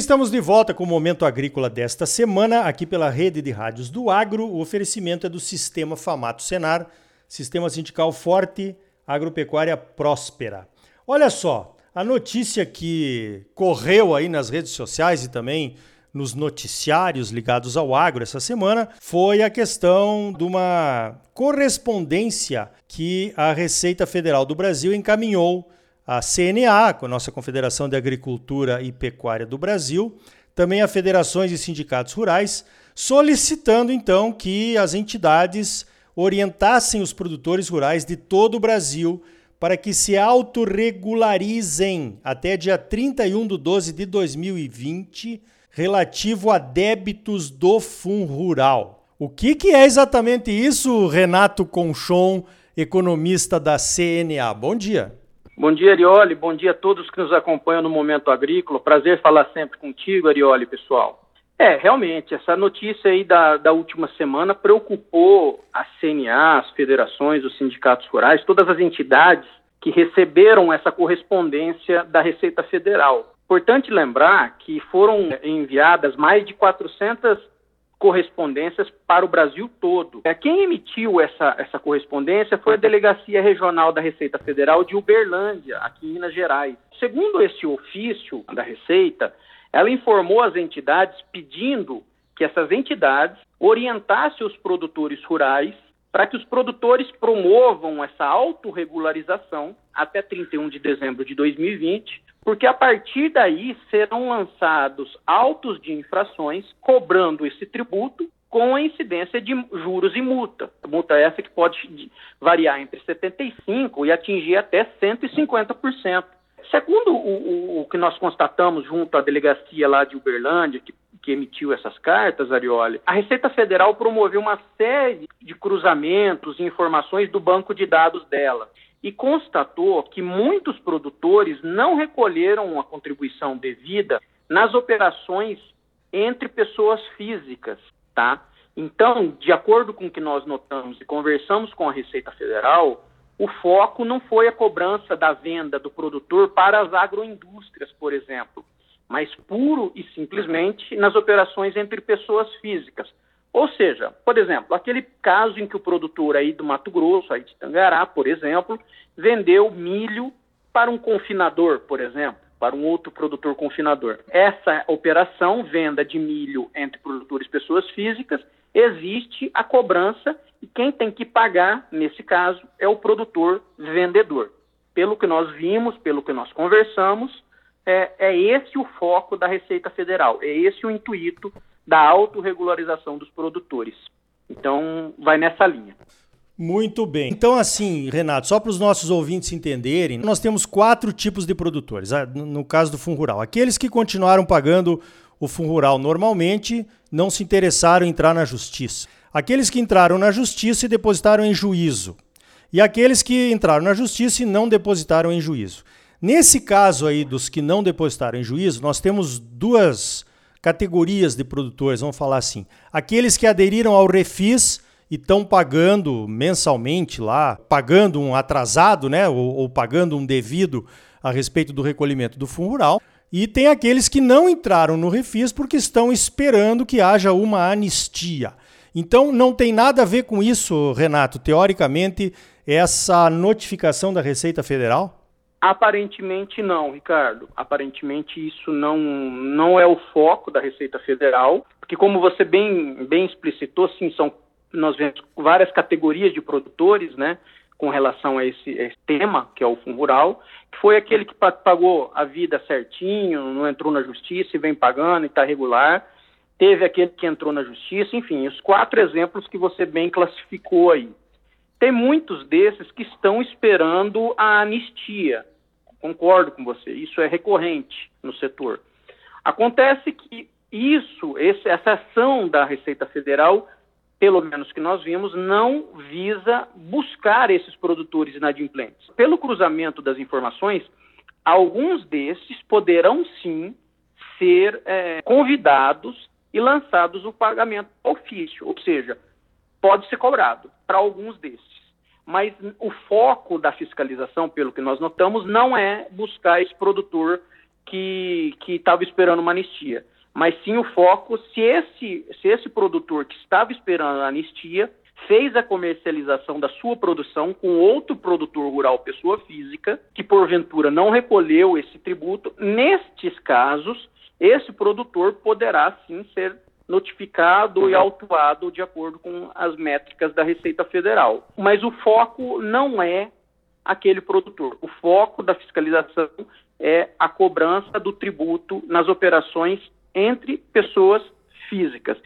estamos de volta com o Momento Agrícola desta semana, aqui pela rede de rádios do Agro. O oferecimento é do Sistema Famato Senar, Sistema Sindical Forte, Agropecuária Próspera. Olha só, a notícia que correu aí nas redes sociais e também nos noticiários ligados ao agro essa semana foi a questão de uma correspondência que a Receita Federal do Brasil encaminhou à CNA, a nossa Confederação de Agricultura e Pecuária do Brasil, também a federações e sindicatos rurais, solicitando então que as entidades orientassem os produtores rurais de todo o Brasil para que se autorregularizem até dia 31 de 12 de 2020 relativo a débitos do Fundo Rural. O que, que é exatamente isso, Renato Conchon, economista da CNA? Bom dia. Bom dia, Arioli. Bom dia a todos que nos acompanham no Momento Agrícola. Prazer falar sempre contigo, Arioli, pessoal. É, realmente, essa notícia aí da, da última semana preocupou a CNA, as federações, os sindicatos rurais, todas as entidades que receberam essa correspondência da Receita Federal. Importante lembrar que foram enviadas mais de 400 correspondências para o Brasil todo. É, quem emitiu essa, essa correspondência foi a Delegacia Regional da Receita Federal de Uberlândia, aqui em Minas Gerais. Segundo esse ofício da Receita, ela informou as entidades pedindo que essas entidades orientassem os produtores rurais para que os produtores promovam essa autorregularização até 31 de dezembro de 2020, porque a partir daí serão lançados autos de infrações cobrando esse tributo com a incidência de juros e multa. multa essa que pode variar entre 75% e atingir até 150%. Segundo o, o, o, que nós constatamos junto à delegacia lá de Uberlândia, que, que emitiu essas cartas, Arioli, a Receita Federal promoveu uma série de cruzamentos e informações do banco de dados dela e constatou que muitos produtores não recolheram a contribuição devida nas operações entre pessoas físicas, tá? Então, de acordo com o que nós notamos e conversamos com a Receita Federal, o foco não foi a cobrança da venda do produtor para as agroindústrias, por exemplo, mas puro e simplesmente nas operações entre pessoas físicas. Ou seja, por exemplo, aquele caso em que o produtor aí do Mato Grosso, aí de Tangará, por exemplo, vendeu milho para um confinador, por exemplo, para um outro produtor confinador. Essa operação, venda de milho entre produtores pessoas físicas, existe a cobrança e quem tem que pagar, nesse caso, é o produtor vendedor. Pelo que nós vimos, pelo que nós conversamos, é, é esse o foco da Receita Federal, é esse o intuito da autorregularização dos produtores. Então, vai nessa linha. Muito bem. Então, assim, Renato, só para os nossos ouvintes entenderem, nós temos quatro tipos de produtores, ah, no caso do Fundo Rural. Aqueles que continuaram pagando o Fundo Rural normalmente não se interessaram em entrar na justiça aqueles que entraram na justiça e depositaram em juízo, e aqueles que entraram na justiça e não depositaram em juízo. Nesse caso aí dos que não depositaram em juízo, nós temos duas categorias de produtores, vamos falar assim. Aqueles que aderiram ao Refis e estão pagando mensalmente lá, pagando um atrasado, né, ou, ou pagando um devido a respeito do recolhimento do fundo rural. E tem aqueles que não entraram no Refis porque estão esperando que haja uma anistia. Então não tem nada a ver com isso, Renato, teoricamente, essa notificação da Receita Federal? Aparentemente não, Ricardo. Aparentemente isso não, não é o foco da Receita Federal, porque como você bem, bem explicitou, sim, são, nós vemos várias categorias de produtores, né, com relação a esse, a esse tema, que é o fundo rural, que foi aquele que pagou a vida certinho, não entrou na justiça e vem pagando e está regular, teve aquele que entrou na justiça, enfim, os quatro exemplos que você bem classificou aí. Tem muitos desses que estão esperando a anistia. Concordo com você, isso é recorrente no setor. Acontece que isso, esse, essa ação da Receita Federal, pelo menos que nós vimos, não visa buscar esses produtores inadimplentes. Pelo cruzamento das informações, alguns desses poderão sim ser é, convidados e lançados o pagamento ofício, ou seja, pode ser cobrado para alguns desses. Mas o foco da fiscalização, pelo que nós notamos, não é buscar esse produtor que estava esperando uma anistia, mas sim o foco se esse, se esse produtor que estava esperando a anistia fez a comercialização da sua produção com outro produtor rural, pessoa física, que porventura não recolheu esse tributo, nestes casos, esse produtor poderá sim ser notificado e autuado de acordo com as métricas da Receita Federal. Mas o foco não é aquele produtor. O foco da fiscalização é a cobrança do tributo nas operações entre pessoas físicas.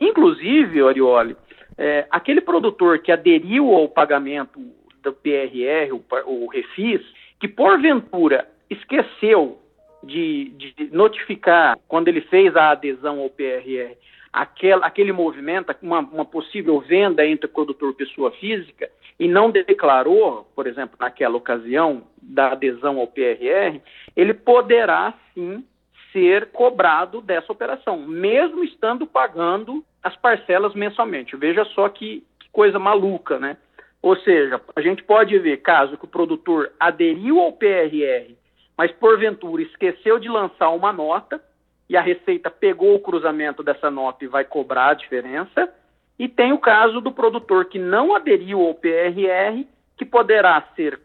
Inclusive, Orioli, é, aquele produtor que aderiu ao pagamento do PRR, o, o Refis, que porventura esqueceu de, de, notificar, quando ele fez a adesão ao PRR, aquel, aquele movimento, uma, uma possível venda entre produtor e pessoa física, e não declarou, por exemplo, naquela ocasião da adesão ao PRR, ele poderá sim ser cobrado dessa operação, mesmo estando pagando as parcelas mensalmente. Veja só que, que coisa maluca, né? Ou seja, a gente pode ver caso que o produtor aderiu ao PRR, mas porventura esqueceu de lançar uma nota e a Receita pegou o cruzamento dessa nota e vai cobrar a diferença. E tem o caso do produtor que não aderiu ao PRR, que poderá ser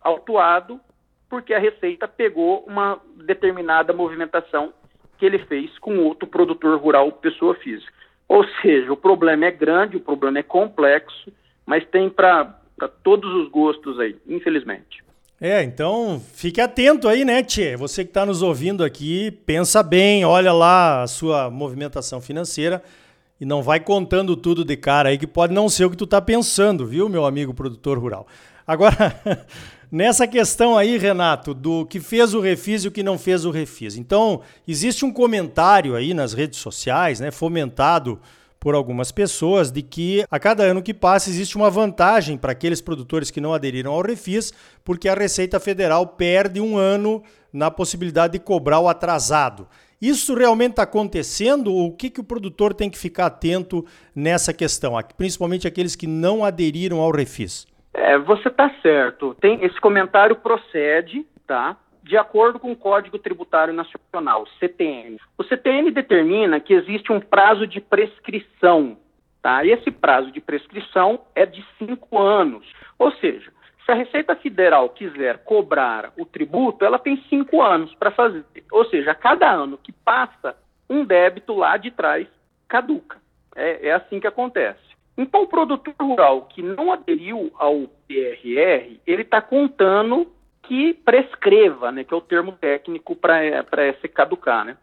autuado porque a Receita pegou uma determinada movimentação que ele fez com outro produtor rural, pessoa física. Ou seja, o problema é grande, o problema é complexo, mas tem para todos os gostos aí, infelizmente. É, então fique atento aí, né, Tchê? Você que está nos ouvindo aqui, pensa bem, olha lá a sua movimentação financeira e não vai contando tudo de cara aí que pode não ser o que tu está pensando, viu, meu amigo produtor rural. Agora, Nessa questão aí, Renato, do que fez o refis e o que não fez o refis. Então, existe um comentário aí nas redes sociais, né, fomentado por algumas pessoas, de que a cada ano que passa existe uma vantagem para aqueles produtores que não aderiram ao refis, porque a Receita Federal perde um ano na possibilidade de cobrar o atrasado. Isso realmente está acontecendo? O que, que o produtor tem que ficar atento nessa questão, principalmente aqueles que não aderiram ao refis? É, você está certo. Tem, esse comentário procede, tá? De acordo com o Código Tributário Nacional, CTN. O CTN determina que existe um prazo de prescrição, tá? Esse prazo de prescrição é de cinco anos. Ou seja, se a Receita Federal quiser cobrar o tributo, ela tem cinco anos para fazer. Ou seja, a cada ano que passa, um débito lá de trás caduca. É, é assim que acontece. Então, o produtor rural que não aderiu ao PRR, ele está contando que prescreva, né, que é o termo técnico para se caducar, né,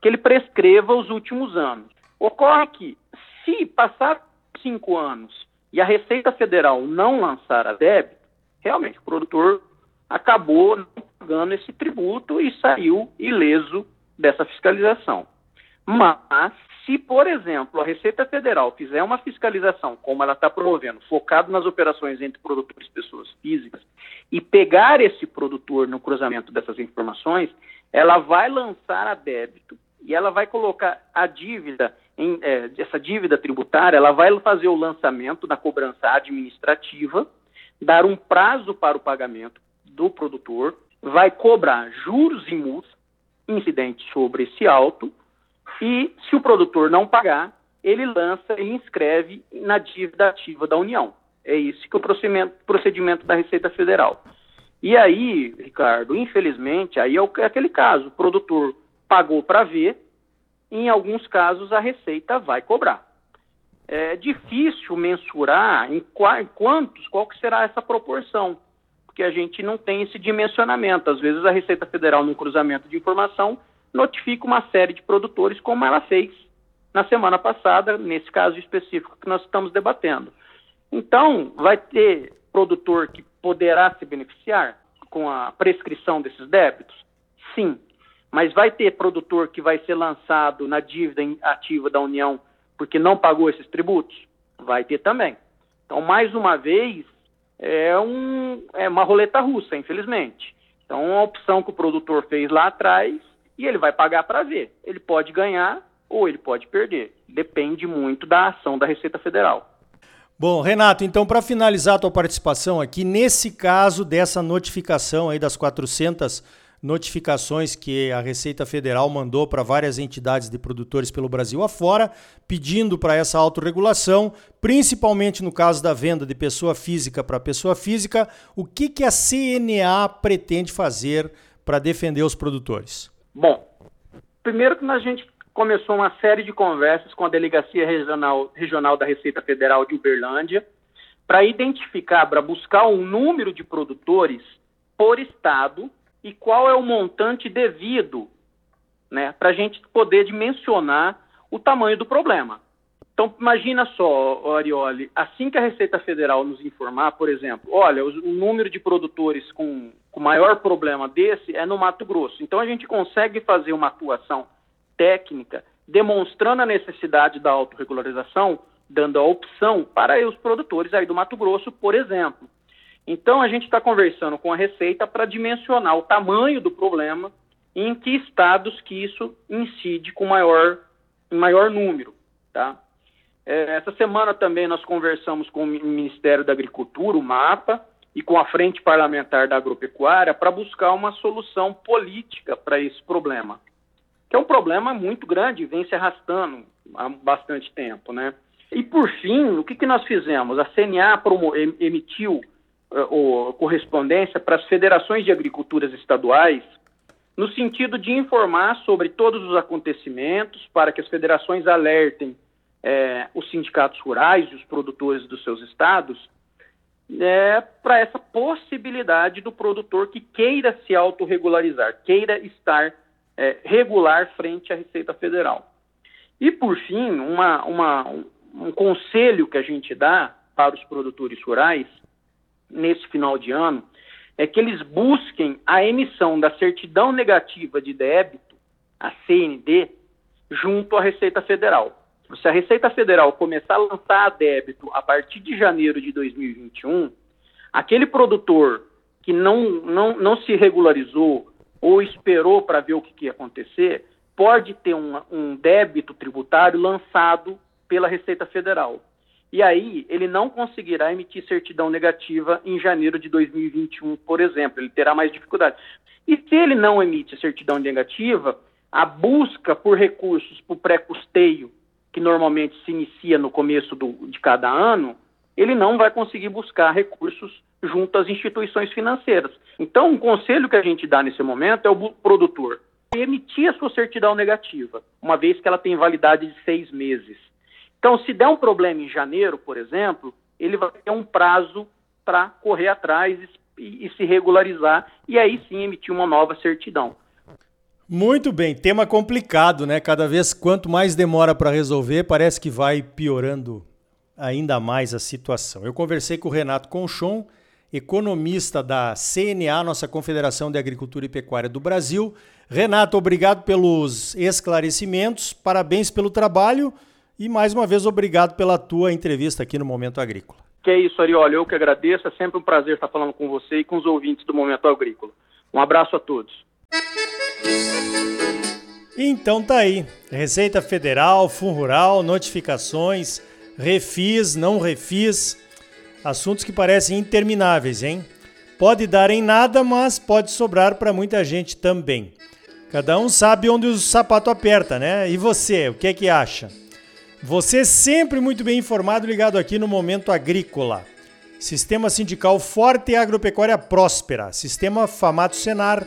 que ele prescreva os últimos anos. Ocorre que, se passar cinco anos e a Receita Federal não lançar a débito, realmente o produtor acabou pagando esse tributo e saiu ileso dessa fiscalização. Mas, se, por exemplo, a Receita Federal fizer uma fiscalização, como ela está promovendo, focado nas operações entre produtores e pessoas físicas, e pegar esse produtor no cruzamento dessas informações, ela vai lançar a débito e ela vai colocar a dívida, em, é, essa dívida tributária, ela vai fazer o lançamento da cobrança administrativa, dar um prazo para o pagamento do produtor, vai cobrar juros e multas incidentes sobre esse auto e se o produtor não pagar, ele lança e inscreve na dívida ativa da União. É isso que é o procedimento, procedimento da Receita Federal. E aí, Ricardo, infelizmente, aí é, aquele caso, o produtor pagou para ver, em alguns casos a Receita vai cobrar. É difícil mensurar em, qua, em quantos, qual que será essa proporção, porque a gente não tem esse dimensionamento. Às vezes a Receita Federal, num cruzamento de informação, notifica uma série de produtores, como ela fez na semana passada, nesse caso específico que nós estamos debatendo. Então, vai ter produtor que poderá se beneficiar com a prescrição desses débitos? Sim. Mas vai ter produtor que vai ser lançado na dívida ativa da União porque não pagou esses tributos? Vai ter também. Então, mais uma vez, é, um, é uma roleta russa, infelizmente. Então, a opção que o produtor fez lá atrás e ele vai pagar para ver. Ele pode ganhar ou ele pode perder. Depende muito da ação da Receita Federal. Bom, Renato, então para finalizar a tua participação aqui, nesse caso dessa notificação aí das 400 notificações que a Receita Federal mandou para várias entidades de produtores pelo Brasil afora, pedindo para essa autorregulação, principalmente no caso da venda de pessoa física para pessoa física. O que, que a CNA pretende fazer para defender os produtores? Bom, primeiro que a gente começou uma série de conversas com a Delegacia Regional, Regional da Receita Federal de Uberlândia para identificar, para buscar um número de produtores por estado e qual é o montante devido, né, para a gente poder dimensionar o tamanho do problema. Então, imagina só, Arioli, assim que a Receita Federal nos informar, por exemplo, olha, o, o número de produtores com o maior problema desse é no Mato Grosso. Então, a gente consegue fazer uma atuação técnica demonstrando a necessidade da autorregularização, dando a opção para os produtores aí do Mato Grosso, por exemplo. Então, a gente está conversando com a Receita para dimensionar o tamanho do problema e em que estados que isso incide com maior, maior número. Tá? É, essa semana também nós conversamos com o Ministério da Agricultura, o MAPA, e com a Frente Parlamentar da Agropecuária para buscar uma solução política para esse problema, que é um problema muito grande, vem se arrastando há bastante tempo. Né? E, por fim, o que, que nós fizemos? A CNA emitiu ou correspondência para as federações de agriculturas estaduais, no sentido de informar sobre todos os acontecimentos, para que as federações alertem é, os sindicatos rurais e os produtores dos seus estados, é, para essa possibilidade do produtor que queira se autorregularizar, queira estar é, regular frente à Receita Federal. E, por fim, uma, uma, um conselho que a gente dá para os produtores rurais nesse final de ano é que eles busquem a emissão da certidão negativa de débito, a CND, junto à Receita Federal. Se a Receita Federal começar a lançar a débito a partir de janeiro de 2021, aquele produtor que não, não, não se regularizou ou esperou para ver o que, que, ia acontecer, pode ter um, um débito tributário lançado pela Receita Federal e aí ele não conseguirá emitir certidão negativa em janeiro de 2021, por exemplo, ele terá mais dificuldade. E se ele não emite certidão negativa, a busca por recursos para o pré-custeio, que normalmente se inicia no começo do, de cada ano, ele não vai conseguir buscar recursos junto às instituições financeiras. Então, um conselho que a gente dá nesse momento é o produtor emitir a sua certidão negativa, uma vez que ela tem validade de seis meses. Então, se der um problema em janeiro, por exemplo, ele vai ter um prazo para correr atrás e, e, se regularizar e aí sim emitir uma nova certidão. Muito bem, tema complicado, né? Cada vez quanto mais demora para resolver, parece que vai piorando ainda mais a situação. Eu conversei com o Renato Conchon, economista da CNA, nossa Confederação de Agricultura e Pecuária do Brasil. Renato, obrigado pelos esclarecimentos, parabéns pelo trabalho. E mais uma vez, obrigado pela tua entrevista aqui no Momento Agrícola. Que é isso, Arioli. Eu que agradeço. É sempre um prazer estar falando com você e com os ouvintes do Momento Agrícola. Um abraço a todos. Então tá aí. Receita Federal, Fundo Rural, notificações, refis, não refis. Assuntos que parecem intermináveis, hein? Pode dar em nada, mas pode sobrar para muita gente também. Cada um sabe onde o sapato aperta, né? E você, o que é que acha? Você sempre muito bem informado, ligado aqui no Momento Agrícola. Sistema sindical forte e agropecuária próspera. Sistema Famato Senar,